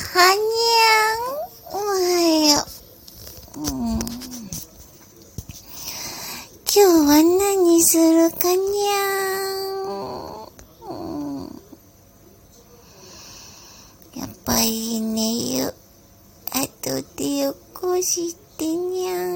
はにゃん。おはよう。うん、今日は何するかにゃん。うん、やっぱり寝あとで起こしてにゃん。